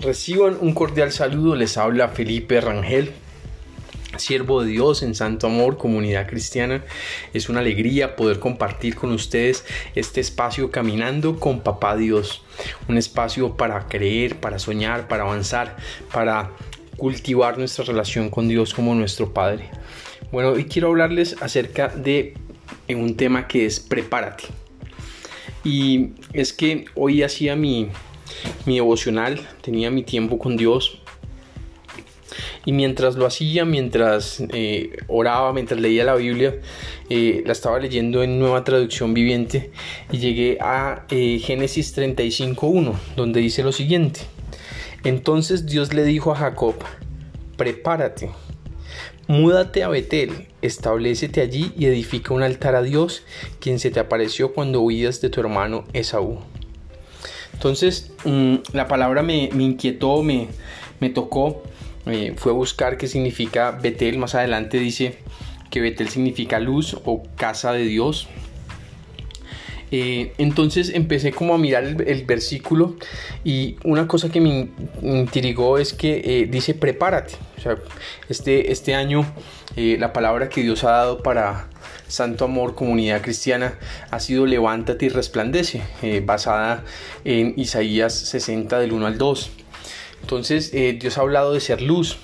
Reciban un cordial saludo, les habla Felipe Rangel, siervo de Dios en Santo Amor, comunidad cristiana. Es una alegría poder compartir con ustedes este espacio caminando con Papá Dios. Un espacio para creer, para soñar, para avanzar, para cultivar nuestra relación con Dios como nuestro Padre. Bueno, hoy quiero hablarles acerca de un tema que es prepárate. Y es que hoy hacía mi mi devocional, tenía mi tiempo con Dios. Y mientras lo hacía, mientras eh, oraba, mientras leía la Biblia, eh, la estaba leyendo en nueva traducción viviente y llegué a eh, Génesis 35.1, donde dice lo siguiente. Entonces Dios le dijo a Jacob, prepárate, múdate a Betel, establecete allí y edifica un altar a Dios, quien se te apareció cuando huías de tu hermano Esaú. Entonces mm, la palabra me, inquietó, me, tocó, eh, fue buscar qué significa Betel. Más adelante dice que Betel significa luz o casa de Dios. Eh, entonces empecé como a mirar el, versículo y una cosa que me intrigó es que eh, dice prepárate. O sea, este, este año la palabra que Dios ha dado para, Santo Amor, comunidad cristiana, ha sido Levántate y resplandece, eh, basada en Isaías 60 del 1 al 2. Entonces eh, Dios ha hablado de ser luz,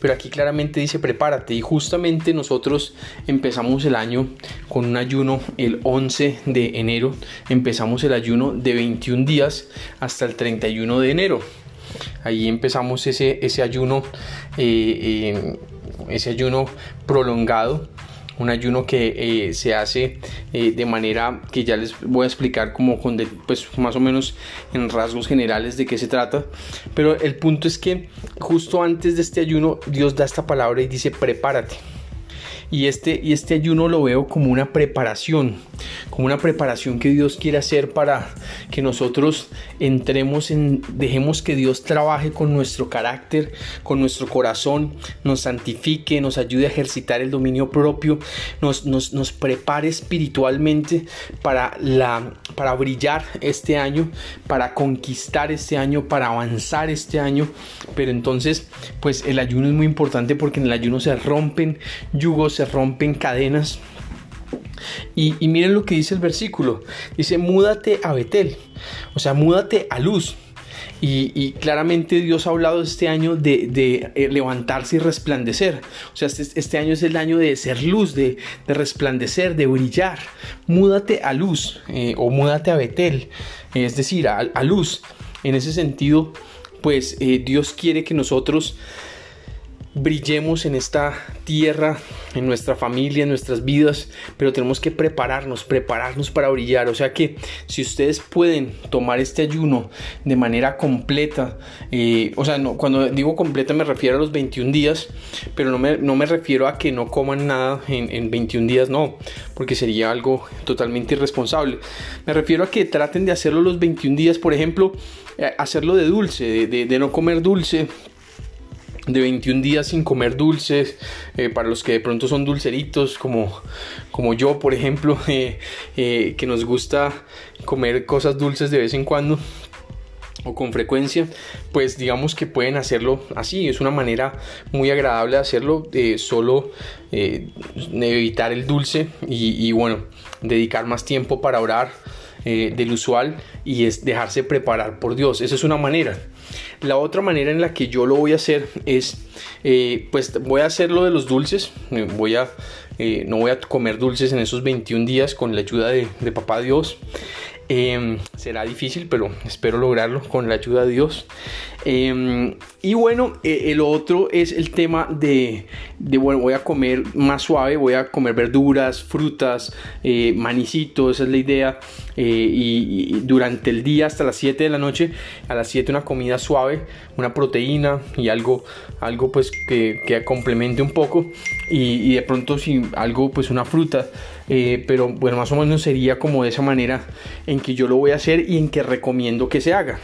pero aquí claramente dice prepárate y justamente nosotros empezamos el año con un ayuno el 11 de enero, empezamos el ayuno de 21 días hasta el 31 de enero. Ahí empezamos ese, ese ayuno, eh, ese ayuno prolongado un ayuno que eh, se hace eh, de manera que ya les voy a explicar como con pues más o menos en rasgos generales de qué se trata. Pero el punto es que justo antes de este ayuno Dios da esta palabra y dice prepárate y este, y este ayuno lo veo como una preparación, como una preparación que Dios quiere hacer para que nosotros entremos en, dejemos que Dios trabaje con nuestro carácter, con nuestro corazón, nos santifique, nos ayude a ejercitar el dominio propio, nos, nos, nos prepare espiritualmente para, la, para brillar este año, para conquistar este año, para avanzar este año. Pero entonces, pues el ayuno es muy importante porque en el ayuno se rompen yugos, se rompen cadenas. Y, miren lo que dice el versículo. Dice, múdate a Betel. O sea, múdate a luz. Y, claramente Dios ha hablado este año de, eh, levantarse y resplandecer. O sea, este, este, año es el año de ser luz, de, resplandecer, de brillar. Múdate a luz eh, o múdate a Betel. Es decir, a, luz. En ese sentido, pues eh, Dios quiere que nosotros brillemos en esta tierra, en nuestra familia, en nuestras vidas, pero tenemos que prepararnos, prepararnos para brillar. O sea que si ustedes pueden tomar este ayuno de manera completa, eh, o sea, cuando digo completa me refiero a los 21 días, pero no me, no me refiero a que no coman nada en, en 21 días, no, porque sería algo totalmente irresponsable. Me refiero a que traten de hacerlo los 21 días, por ejemplo, eh, hacerlo de dulce, de no comer dulce de 21 días sin comer dulces, eh, para los que de pronto son dulceritos, como, como yo, por ejemplo, eh, eh, que nos gusta comer cosas dulces de vez en cuando o con frecuencia, pues digamos que pueden hacerlo así, es una manera muy agradable de hacerlo, solo evitar el dulce y, bueno, dedicar más tiempo para orar del usual y es dejarse preparar por Dios, esa es una manera. La otra manera en la que yo lo voy a hacer es, eh, pues voy a hacer lo de los dulces, eh, voy a, eh, no voy a comer dulces en esos 21 días con la ayuda de, de Papá Dios. Em, será difícil, pero espero lograrlo con la ayuda de Dios. Em, y bueno, eh, el otro es el tema de, bueno, voy a comer más suave, voy a comer verduras, frutas, eh, manicitos, esa es la idea. Eh, y, durante el día hasta las 7 de la noche, a las 7 una comida suave, una proteína y algo, algo pues que, que complemente un poco. Y, de pronto si algo pues una fruta. Pero bueno, más o menos sería como de esa manera en que yo lo voy a hacer y en que recomiendo que se haga.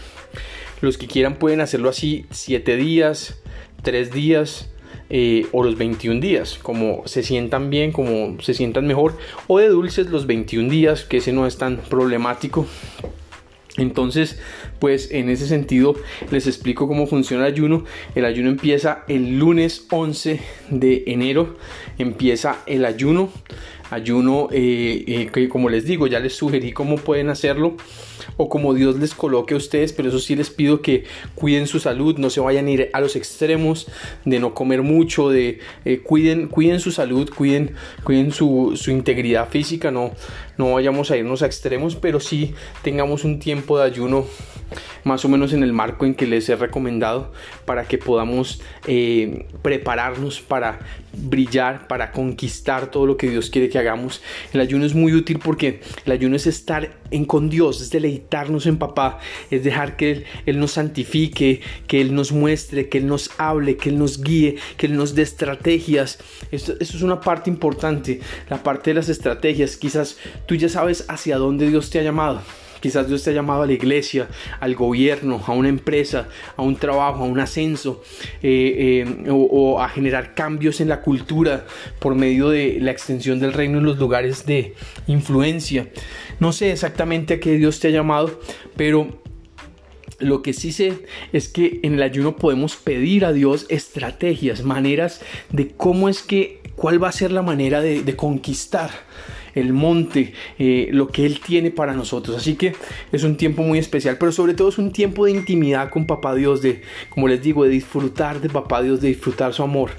Los que quieran pueden hacerlo así 7 días, 3 días eh, o los 21 días, como se sientan bien, como se sientan mejor. O de dulces los 21 días, que ese no es tan problemático. Entonces, pues en ese sentido les explico cómo funciona el ayuno. El ayuno empieza el lunes 11 de enero, empieza el ayuno. Ayuno eh, eh, que como les digo, ya les sugerí cómo pueden hacerlo o como Dios les coloque a ustedes, pero eso sí les pido que cuiden su salud, no se vayan a ir a los extremos de no comer mucho, de eh, cuiden, cuiden su salud, cuiden, cuiden su, su integridad física, no, no vayamos a irnos a extremos, pero sí tengamos un tiempo de ayuno más o menos en el marco en que les he recomendado para que podamos eh, prepararnos para brillar, para conquistar todo lo que Dios quiere que hagamos. El ayuno es muy útil porque el ayuno es estar en con Dios, es deleitarnos en papá, es dejar que Él, nos santifique, que Él nos muestre, que Él nos hable, que Él nos guíe, que Él nos dé estrategias. Esto, esto es una parte importante, la parte de las estrategias. Quizás tú ya sabes hacia dónde Dios te ha llamado. Quizás Dios te ha llamado a la iglesia, al gobierno, a una empresa, a un trabajo, a un ascenso eh, eh, o, a generar cambios en la cultura por medio de la extensión del reino en los lugares de influencia. No sé exactamente a qué Dios te ha llamado, pero lo que sí sé es que en el ayuno podemos pedir a Dios estrategias, maneras de cómo es que, cuál va a ser la manera de conquistar el monte, eh, lo que Él tiene para nosotros. Así que es un tiempo muy especial, pero sobre todo es un tiempo de intimidad con Papá Dios, de, como les digo, de disfrutar de Papá Dios, de disfrutar su amor.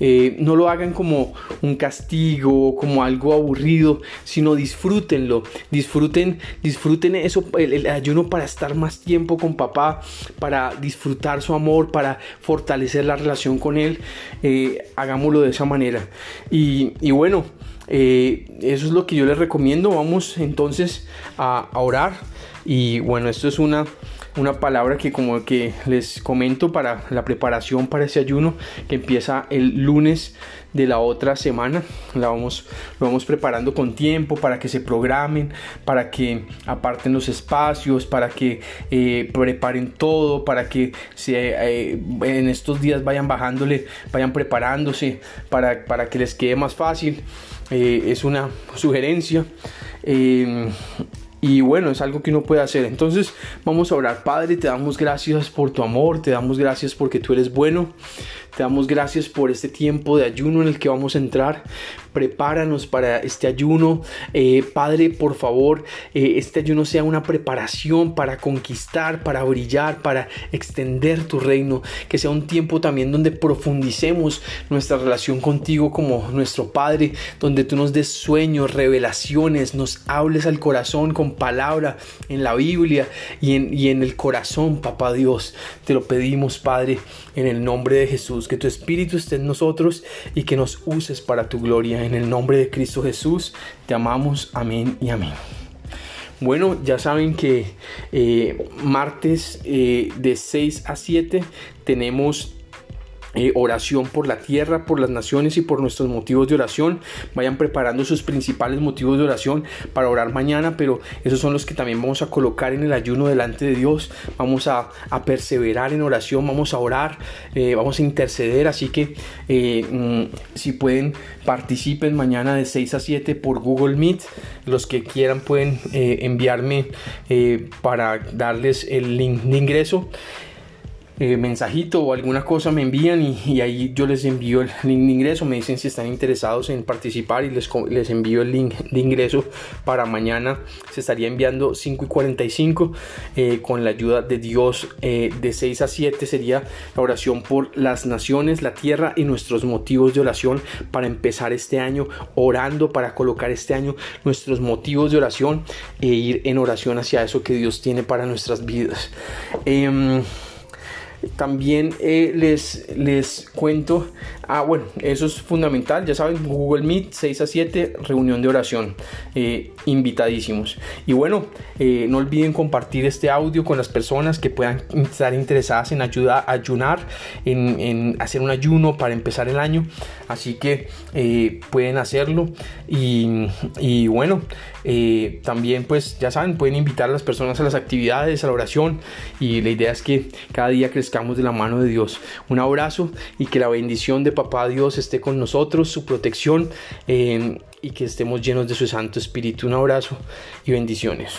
Eh, no lo hagan como un castigo, como algo aburrido, sino disfrútenlo, disfruten, disfruten eso, el, ayuno para estar más tiempo con papá, para disfrutar su amor, para fortalecer la relación con él. Eh, hagámoslo de esa manera. Y, y bueno, eh, eso es lo que yo les recomiendo. Vamos entonces a, orar. Y bueno, esto es una, una palabra que como que les comento para la preparación para ese ayuno que empieza el lunes de la otra semana. La vamos, lo vamos preparando con tiempo para que se programen, para que aparten los espacios, para que eh, preparen todo, para que se, eh, en estos días vayan bajándole, vayan preparándose, para, para que les quede más fácil. Eh, es una sugerencia. Eh, y bueno, es algo que uno puede hacer. Entonces vamos a orar. Padre, te damos gracias por tu amor, te damos gracias porque tú eres bueno. Te damos gracias por este tiempo de ayuno en el que vamos a entrar. Prepáranos para este ayuno. Eh, Padre, por favor, eh, este ayuno sea una preparación para conquistar, para brillar, para extender tu reino. Que sea un tiempo también donde profundicemos nuestra relación contigo como nuestro Padre, donde tú nos des sueños, revelaciones, nos hables al corazón con palabra en la Biblia y en, y en el corazón, papá Dios. Te lo pedimos, Padre, en el nombre de Jesús que tu Espíritu esté en nosotros y que nos uses para tu gloria. En el nombre de Cristo Jesús, te amamos. Amén y amén. Bueno, ya saben que eh, martes eh, de 6 a 7 tenemos eh, oración por la tierra, por las naciones y por nuestros motivos de oración. Vayan preparando sus principales motivos de oración para orar mañana, pero esos son los que también vamos a colocar en el ayuno delante de Dios. Vamos a, perseverar en oración, vamos a orar, eh, vamos a interceder. Así que eh, mm, si pueden, participen mañana de 6 a 7 por Google Meet. Los que quieran pueden enviarme para darles el link de ingreso. Eh, mensajito o alguna cosa me envían y, ahí yo les envío el link de ingreso, me dicen si están interesados en participar y les, les envío el link de ingreso para mañana. Se estaría enviando 5 y 45 eh, con la ayuda de Dios eh, de 6 a 7 sería la oración por las naciones, la tierra y nuestros motivos de oración para empezar este año orando para colocar este año nuestros motivos de oración e ir en oración hacia eso que Dios tiene para nuestras vidas. También eh, les, les cuento, ah bueno, eso es fundamental, ya saben, Google Meet 6 a 7, reunión de oración, eh, invitadísimos. Y bueno, eh, no olviden compartir este audio con las personas que puedan estar interesadas en ayudar a ayunar, en, en, hacer un ayuno para empezar el año. Así que pueden hacerlo. Y, y bueno, también pues ya saben, pueden invitar a las personas a las actividades, a la oración. Y la idea es que cada día crezca de la mano de Dios. Un abrazo y que la bendición de Papá Dios esté con nosotros, su protección eh, y que estemos llenos de su Santo Espíritu. Un abrazo y bendiciones.